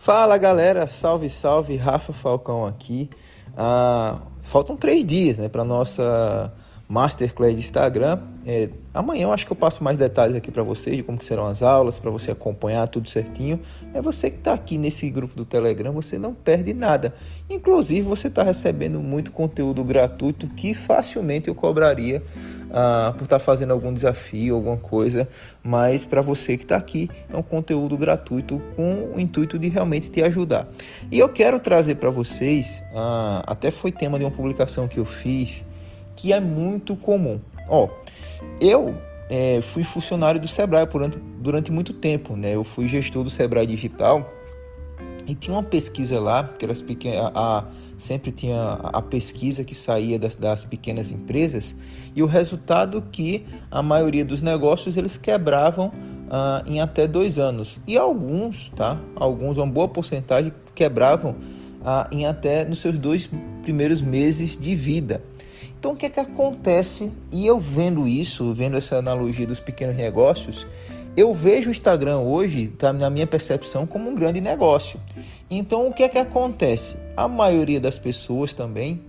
Fala galera, salve salve, Rafa Falcão aqui. Ah, faltam três dias né, para nossa Masterclass de Instagram. É, amanhã eu acho que eu passo mais detalhes aqui para vocês de como serão as aulas, para você acompanhar tudo certinho. É você que está aqui nesse grupo do Telegram, você não perde nada. Inclusive você está recebendo muito conteúdo gratuito que facilmente eu cobraria ah, por estar tá fazendo algum desafio, alguma coisa, mas para você que está aqui é um conteúdo gratuito com o intuito de realmente te ajudar. E eu quero trazer para vocês, ah, até foi tema de uma publicação que eu fiz, que é muito comum. Ó, eu é, fui funcionário do Sebrae durante, durante muito tempo, né? Eu fui gestor do Sebrae Digital e tinha uma pesquisa lá, que era pequenas, a, a, sempre tinha a pesquisa que saía das, das, pequenas empresas, e o resultado que a maioria dos negócios eles quebravam ah, em até dois anos. E alguns, tá? Alguns, uma boa porcentagem, quebravam ah, em até nos seus dois primeiros meses de vida. Então o que é que acontece? E eu vendo isso, vendo essa analogia dos pequenos negócios, eu vejo o Instagram hoje, tá, na minha percepção, como um grande negócio. Então, o que é que acontece? A maioria das pessoas também,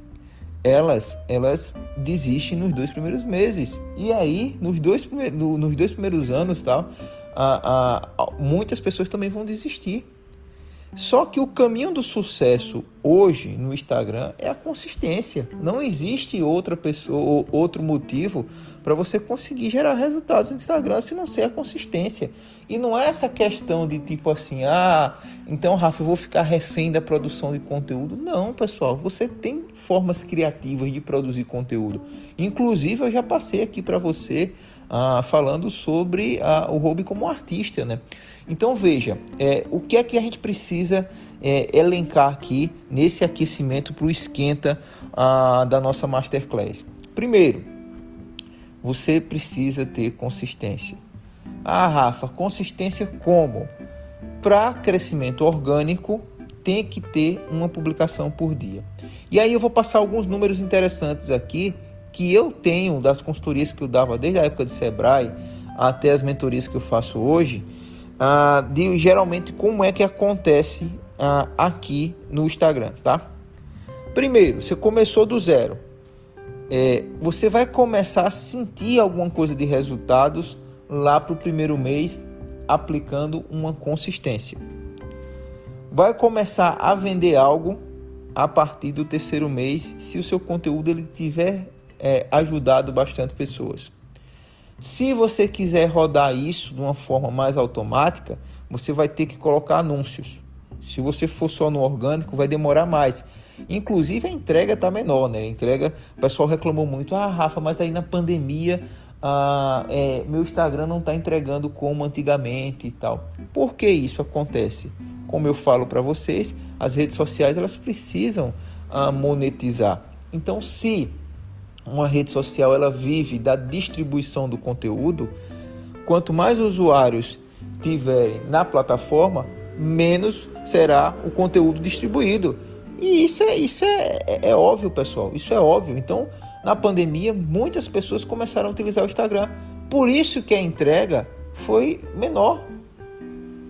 elas, elas desistem nos dois primeiros meses. E aí, nos dois, nos dois primeiros anos, tal, a, a, muitas pessoas também vão desistir. Só que o caminho do sucesso hoje no Instagram é a consistência. Não existe outra pessoa ou outro motivo para você conseguir gerar resultados no Instagram se não ser a consistência. E não é essa questão de tipo assim, ah, então Rafa, eu vou ficar refém da produção de conteúdo. Não, pessoal, você tem formas criativas de produzir conteúdo. Inclusive, eu já passei aqui para você ah, falando sobre ah, o hobby como artista, né? Então veja, é, o que é que a gente precisa é, elencar aqui nesse aquecimento para o esquenta ah, da nossa masterclass? Primeiro, você precisa ter consistência. Ah, Rafa, consistência como? Para crescimento orgânico, tem que ter uma publicação por dia. E aí eu vou passar alguns números interessantes aqui que eu tenho das consultorias que eu dava desde a época do Sebrae até as mentorias que eu faço hoje ah, de geralmente como é que acontece ah, aqui no Instagram, tá? Primeiro, você começou do zero. É, você vai começar a sentir alguma coisa de resultados lá para o primeiro mês aplicando uma consistência. Vai começar a vender algo a partir do terceiro mês se o seu conteúdo ele tiver é, ajudado bastante pessoas. Se você quiser rodar isso de uma forma mais automática, você vai ter que colocar anúncios. Se você for só no orgânico, vai demorar mais. Inclusive a entrega está menor, né? A entrega, o pessoal reclamou muito, ah, Rafa, mas aí na pandemia ah, é, meu Instagram não está entregando como antigamente e tal. Por que isso acontece? Como eu falo para vocês, as redes sociais elas precisam ah, monetizar. Então, se uma rede social ela vive da distribuição do conteúdo, quanto mais usuários tiverem na plataforma, menos será o conteúdo distribuído. E isso é, isso é, é, é óbvio, pessoal. Isso é óbvio. Então, na pandemia, muitas pessoas começaram a utilizar o Instagram. Por isso que a entrega foi menor.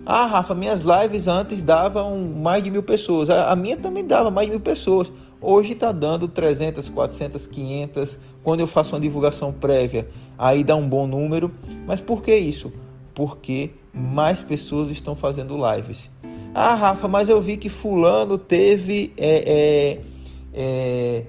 Ah, Rafa, minhas lives antes davam mais de mil pessoas. A, minha também dava mais de mil pessoas. Hoje está dando 300, 400, 500. Quando eu faço uma divulgação prévia, aí dá um bom número. Mas por que isso? Porque mais pessoas estão fazendo lives. Ah, Rafa, mas eu vi que fulano teve é, é, é,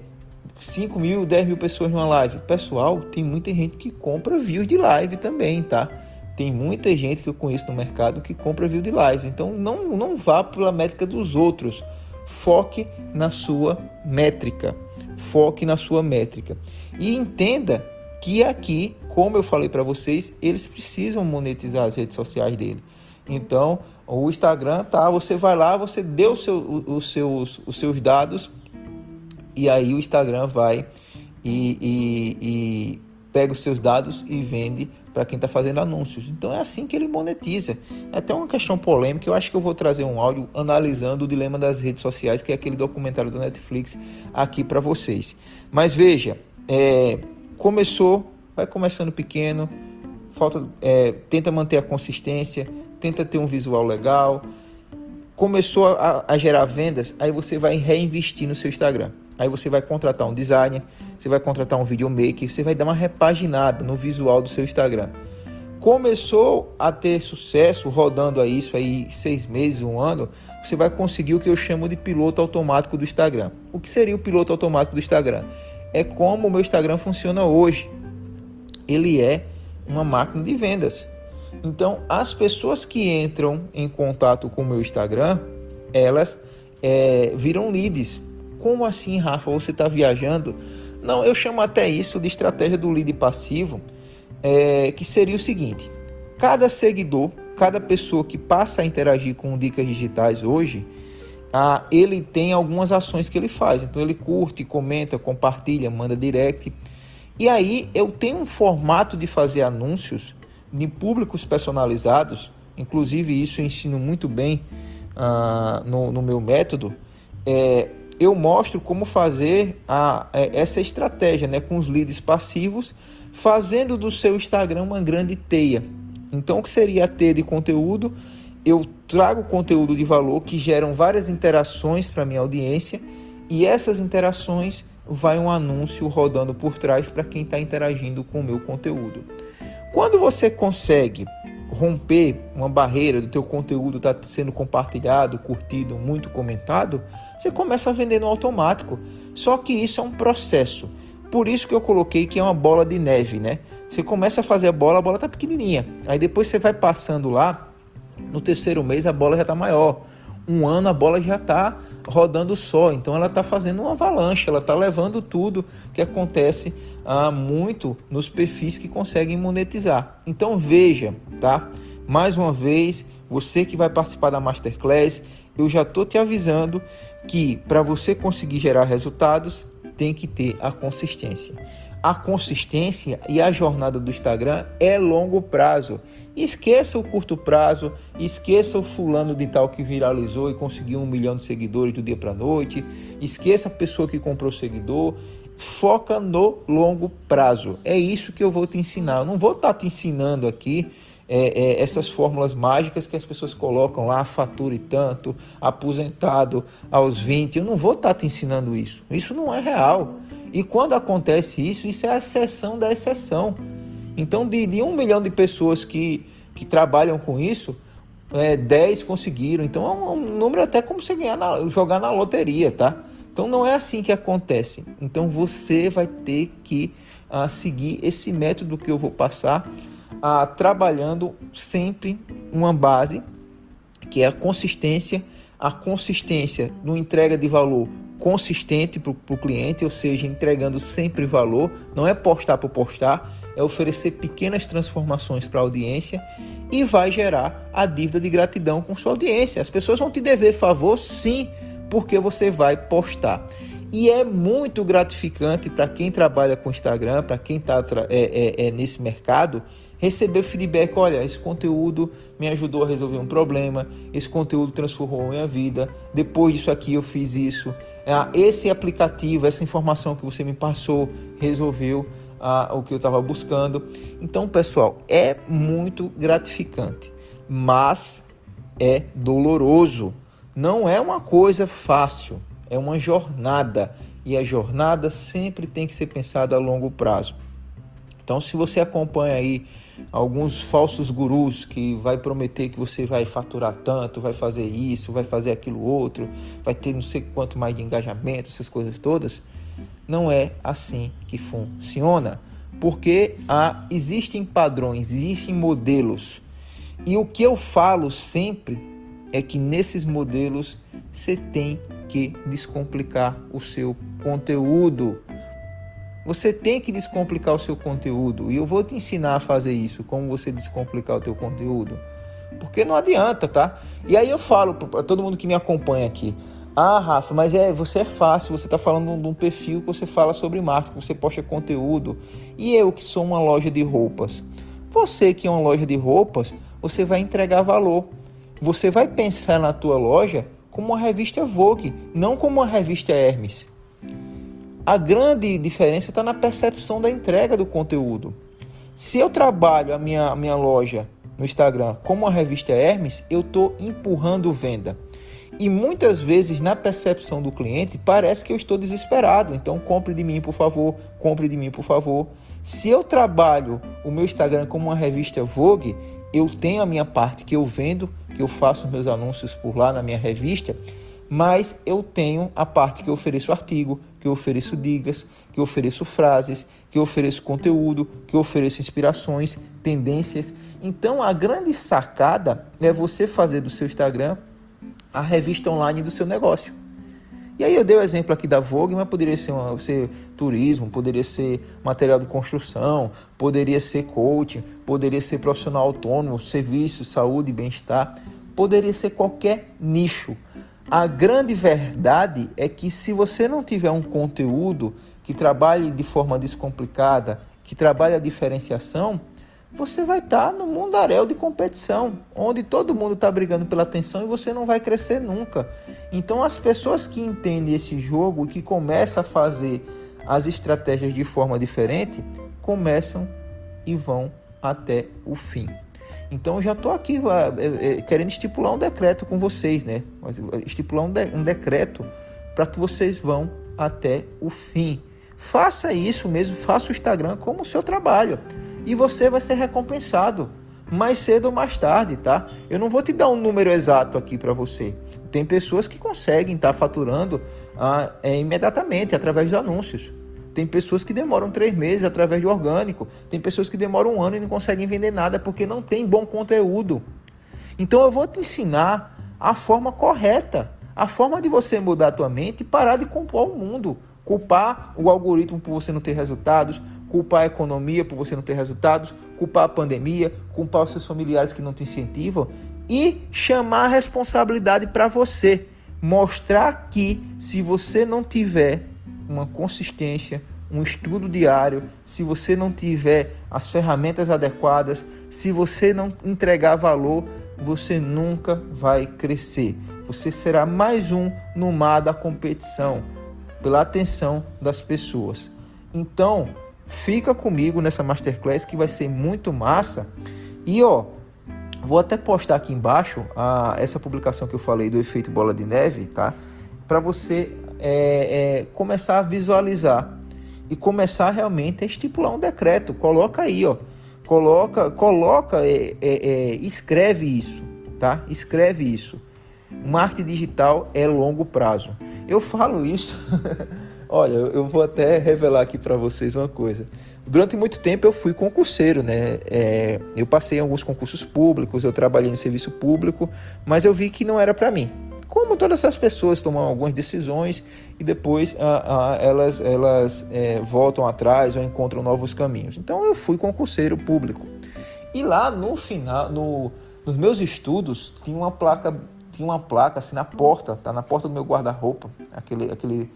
5 mil, 10 mil pessoas numa live. Pessoal, tem muita gente que compra views de live também, tá? Tem muita gente que eu conheço no mercado que compra view de live. Então não, não vá pela métrica dos outros Foque na sua métrica. Foque na sua métrica. E entenda que aqui, como eu falei para vocês, eles precisam monetizar as redes sociais dele. Então, o Instagram, tá? Você vai lá, você deu seu, os, seus, os seus dados e aí o Instagram vai e, e, e pega os seus dados e vende para quem está fazendo anúncios. Então é assim que ele monetiza. É até uma questão polêmica. Eu acho que eu vou trazer um áudio analisando o dilema das redes sociais, que é aquele documentário da Netflix aqui para vocês. Mas veja, é, começou, vai começando pequeno, falta, é, tenta manter a consistência, tenta ter um visual legal começou a, a, gerar vendas, aí você vai reinvestir no seu Instagram. Aí você vai contratar um designer, você vai contratar um videomaker, você vai dar uma repaginada no visual do seu Instagram. Começou a ter sucesso, rodando a isso aí seis meses, um ano, você vai conseguir o que eu chamo de piloto automático do Instagram. O que seria o piloto automático do Instagram? É como o meu Instagram funciona hoje. Ele é uma máquina de vendas. Então, as pessoas que entram em contato com o meu Instagram, elas é, viram leads. Como assim, Rafa? Você está viajando? Não, eu chamo até isso de estratégia do lead passivo, é, que seria o seguinte: cada seguidor, cada pessoa que passa a interagir com dicas digitais hoje, ah, ele tem algumas ações que ele faz. Então, ele curte, comenta, compartilha, manda direct. E aí, eu tenho um formato de fazer anúncios de públicos personalizados, inclusive isso eu ensino muito bem uh, no, no, meu método, é, eu mostro como fazer a, é, essa estratégia né, com os leads passivos, fazendo do seu Instagram uma grande teia. Então, o que seria a teia de conteúdo? Eu trago conteúdo de valor que geram várias interações para minha audiência e essas interações vai um anúncio rodando por trás para quem está interagindo com o meu conteúdo. Quando você consegue romper uma barreira do teu conteúdo está sendo compartilhado, curtido, muito comentado, você começa a vender no automático. Só que isso é um processo. Por isso que eu coloquei que é uma bola de neve, né? Você começa a fazer a bola, a bola tá pequenininha. Aí depois você vai passando lá, no terceiro mês a bola já tá maior. Um ano a bola já tá rodando só. Então ela está fazendo uma avalanche, ela está levando tudo que acontece ah, muito nos perfis que conseguem monetizar. Então veja, tá? Mais uma vez, você que vai participar da Masterclass, eu já estou te avisando que para você conseguir gerar resultados, tem que ter a consistência a consistência e a jornada do Instagram é longo prazo. Esqueça o curto prazo, esqueça o fulano de tal que viralizou e conseguiu um milhão de seguidores do dia para noite, esqueça a pessoa que comprou seguidor. Foca no longo prazo. É isso que eu vou te ensinar. Eu não vou estar tá te ensinando aqui é, é, essas fórmulas mágicas que as pessoas colocam lá, fature tanto, aposentado aos 20. Eu não vou estar tá te ensinando isso. Isso não é real. E quando acontece isso, isso é a exceção da exceção. Então, de, de um milhão de pessoas que, que trabalham com isso, é, 10 conseguiram. Então, é um, um número até como você ganhar na, jogar na loteria, tá? Então, não é assim que acontece. Então, você vai ter que uh, seguir esse método que eu vou passar, uh, trabalhando sempre uma base, que é a consistência, a consistência no entrega de valor consistente para o cliente, ou seja, entregando sempre valor. Não é postar por postar, é oferecer pequenas transformações para a audiência e vai gerar a dívida de gratidão com sua audiência. As pessoas vão te dever favor, sim, porque você vai postar. E é muito gratificante para quem trabalha com Instagram, para quem está é, é, é, nesse mercado, receber feedback, olha, esse conteúdo me ajudou a resolver um problema, esse conteúdo transformou minha vida, depois disso aqui eu fiz isso, esse aplicativo, essa informação que você me passou resolveu ah, o que eu estava buscando. Então, pessoal, é muito gratificante, mas é doloroso. Não é uma coisa fácil, é uma jornada e a jornada sempre tem que ser pensada a longo prazo. Então, se você acompanha aí alguns falsos gurus que vai prometer que você vai faturar tanto, vai fazer isso, vai fazer aquilo outro, vai ter não sei quanto mais de engajamento, essas coisas todas, não é assim que funciona, porque há, existem padrões, existem modelos. E o que eu falo sempre é que nesses modelos você tem que descomplicar o seu conteúdo. Você tem que descomplicar o seu conteúdo e eu vou te ensinar a fazer isso, como você descomplicar o teu conteúdo. Porque não adianta, tá? E aí eu falo para todo mundo que me acompanha aqui: "Ah, Rafa, mas é, você é fácil, você está falando de um perfil que você fala sobre marketing, você posta conteúdo. E eu que sou uma loja de roupas. Você que é uma loja de roupas, você vai entregar valor. Você vai pensar na tua loja como uma revista Vogue, não como uma revista Hermes. A grande diferença está na percepção da entrega do conteúdo. Se eu trabalho a minha, a minha loja no Instagram como a revista Hermes, eu estou empurrando venda. E muitas vezes, na percepção do cliente, parece que eu estou desesperado. Então, compre de mim, por favor, compre de mim, por favor. Se eu trabalho o meu Instagram como uma revista Vogue, eu tenho a minha parte que eu vendo, que eu faço meus anúncios por lá na minha revista, mas eu tenho a parte que eu ofereço artigo, que eu ofereço dicas, que eu ofereço frases, que eu ofereço conteúdo, que eu ofereço inspirações, tendências. Então a grande sacada é você fazer do seu Instagram a revista online do seu negócio. E aí eu dei o exemplo aqui da Vogue, mas poderia ser, uma, ser turismo, poderia ser material de construção, poderia ser coaching, poderia ser profissional autônomo, serviço, saúde, bem-estar, poderia ser qualquer nicho. A grande verdade é que se você não tiver um conteúdo que trabalhe de forma descomplicada, que trabalhe a diferenciação, você vai estar no mundaréu de competição, onde todo mundo está brigando pela atenção e você não vai crescer nunca. Então, as pessoas que entendem esse jogo e que começam a fazer as estratégias de forma diferente, começam e vão até o fim. Então, eu já estou aqui é, é, querendo estipular um decreto com vocês, né? Estipular um, de, um decreto para que vocês vão até o fim. Faça isso mesmo, faça o Instagram como o seu trabalho e você vai ser recompensado mais cedo ou mais tarde, tá? Eu não vou te dar um número exato aqui para você. Tem pessoas que conseguem estar tá faturando ah, é, imediatamente através de anúncios. Tem pessoas que demoram três meses através de orgânico. Tem pessoas que demoram um ano e não conseguem vender nada porque não tem bom conteúdo. Então eu vou te ensinar a forma correta, a forma de você mudar a tua mente e parar de compor o mundo. Culpar o algoritmo por você não ter resultados, culpar a economia por você não ter resultados, culpar a pandemia, culpar os seus familiares que não te incentivam e chamar a responsabilidade para você. Mostrar que se você não tiver uma consistência, um estudo diário, se você não tiver as ferramentas adequadas, se você não entregar valor, você nunca vai crescer. Você será mais um no mar da competição, pela atenção das pessoas. Então, Fica comigo nessa masterclass que vai ser muito massa. E ó, vou até postar aqui embaixo a, essa publicação que eu falei do efeito bola de neve, tá? Para você é, é, começar a visualizar e começar realmente a estipular um decreto. Coloca aí, ó. Coloca, coloca, é, é, é escreve isso, tá? Escreve isso. Marketing digital é longo prazo. Eu falo isso Olha, eu vou até revelar aqui para vocês uma coisa. Durante muito tempo eu fui concurseiro, né? É, eu passei em alguns concursos públicos, eu trabalhei no serviço público, mas eu vi que não era para mim. Como todas essas pessoas tomam algumas decisões e depois ah, ah, elas, elas é, voltam atrás ou encontram novos caminhos. Então eu fui concurseiro público. E lá no final, no, nos meus estudos, tinha uma placa, tinha uma placa assim na porta, tá na porta do meu guarda-roupa, aquele, aquele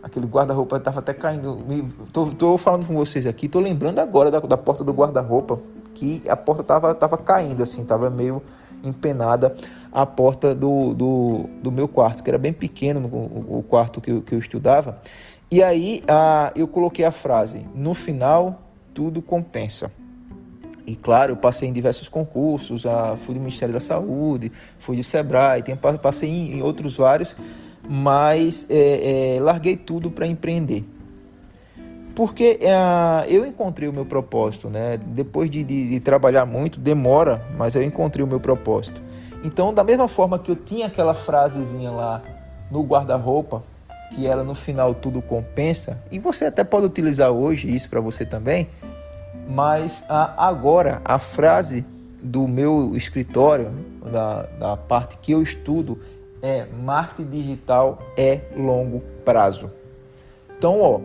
Aquele guarda-roupa estava até caindo. Tô, tô, falando com vocês aqui, tô lembrando agora da, da porta do guarda-roupa, que a porta tava, tava caindo, assim, tava meio empenada a porta do, do, do meu quarto, que era bem pequeno o, o quarto que eu, que eu estudava. E aí a, eu coloquei a frase: no final, tudo compensa. E claro, eu passei em diversos concursos, a, fui do Ministério da Saúde, fui do Sebrae, tem, passei em, em outros vários mas é, é, larguei tudo para empreender. Porque é, eu encontrei o meu propósito, né? Depois de, de, de trabalhar muito, demora, mas eu encontrei o meu propósito. Então, da mesma forma que eu tinha aquela frasezinha lá no guarda-roupa, que era no final tudo compensa, e você até pode utilizar hoje isso para você também, mas a, agora a frase do meu escritório, da, da parte que eu estudo, é marketing digital é longo prazo. Então, ó,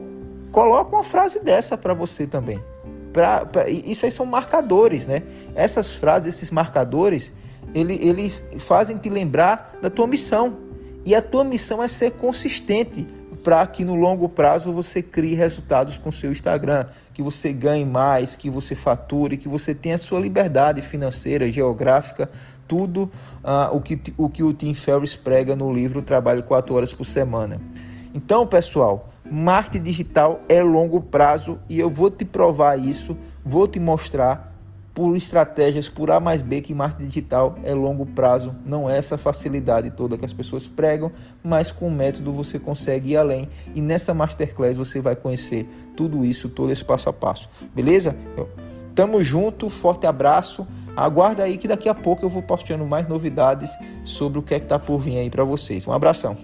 coloca uma frase dessa para você também. Pra, pra, isso aí são marcadores, né? Essas frases, esses marcadores, ele, eles fazem te lembrar da tua missão. E a tua missão é ser consistente para que no longo prazo você crie resultados com seu Instagram, que você ganhe mais, que você fature, que você tenha sua liberdade financeira, geográfica, tudo uh, o, que, o que o Tim Ferriss prega no livro Trabalho 4 Horas por Semana. Então, pessoal, marketing digital é longo prazo e eu vou te provar isso, vou te mostrar por estratégias, por A mais B, que marketing digital é longo prazo, não é essa facilidade toda que as pessoas pregam, mas com o método você consegue ir além. E nessa Masterclass você vai conhecer tudo isso, todo esse passo a passo. Beleza? Tamo junto, forte abraço. Aguarda aí que daqui a pouco eu vou postando mais novidades sobre o que é que tá por vir aí para vocês. Um abração.